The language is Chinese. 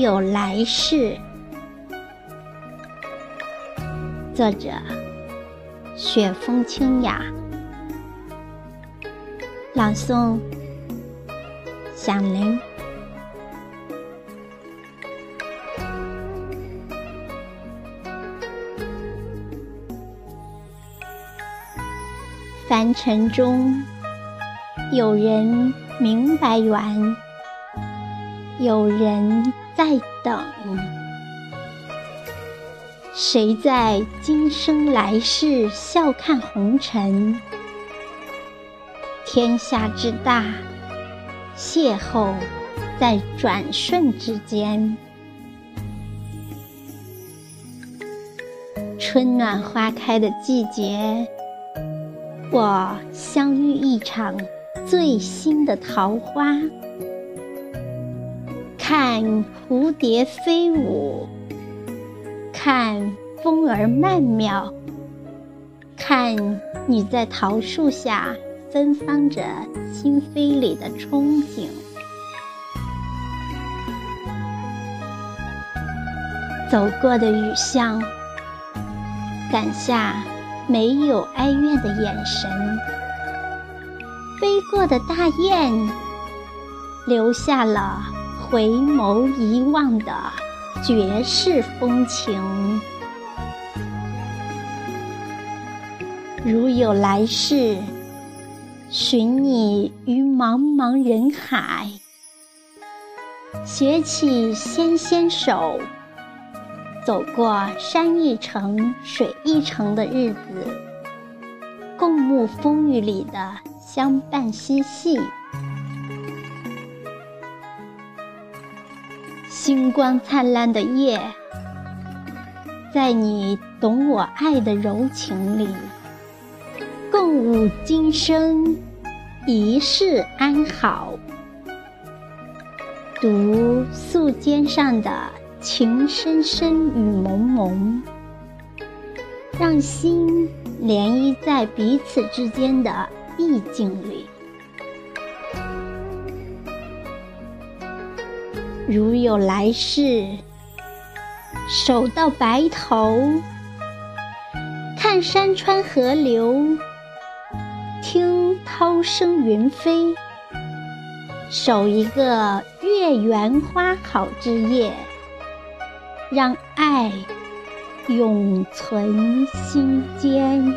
有来世。作者：雪风清雅，朗诵：响铃。凡尘中，有人明白缘，有人在等。谁在今生来世笑看红尘？天下之大，邂逅在转瞬之间。春暖花开的季节。我相遇一场最新的桃花，看蝴蝶飞舞，看风儿曼妙，看你在桃树下芬芳着心扉里的憧憬。走过的雨巷，赶下。没有哀怨的眼神，飞过的大雁，留下了回眸一望的绝世风情。如有来世，寻你于茫茫人海，携起纤纤手。走过山一程、水一程的日子，共沐风雨里的相伴嬉戏。星光灿烂的夜，在你懂我爱的柔情里，共舞今生，一世安好。读素笺上的。情深深雨蒙蒙，让心涟漪在彼此之间的意境里。如有来世，守到白头，看山川河流，听涛声云飞，守一个月圆花好之夜。让爱永存心间。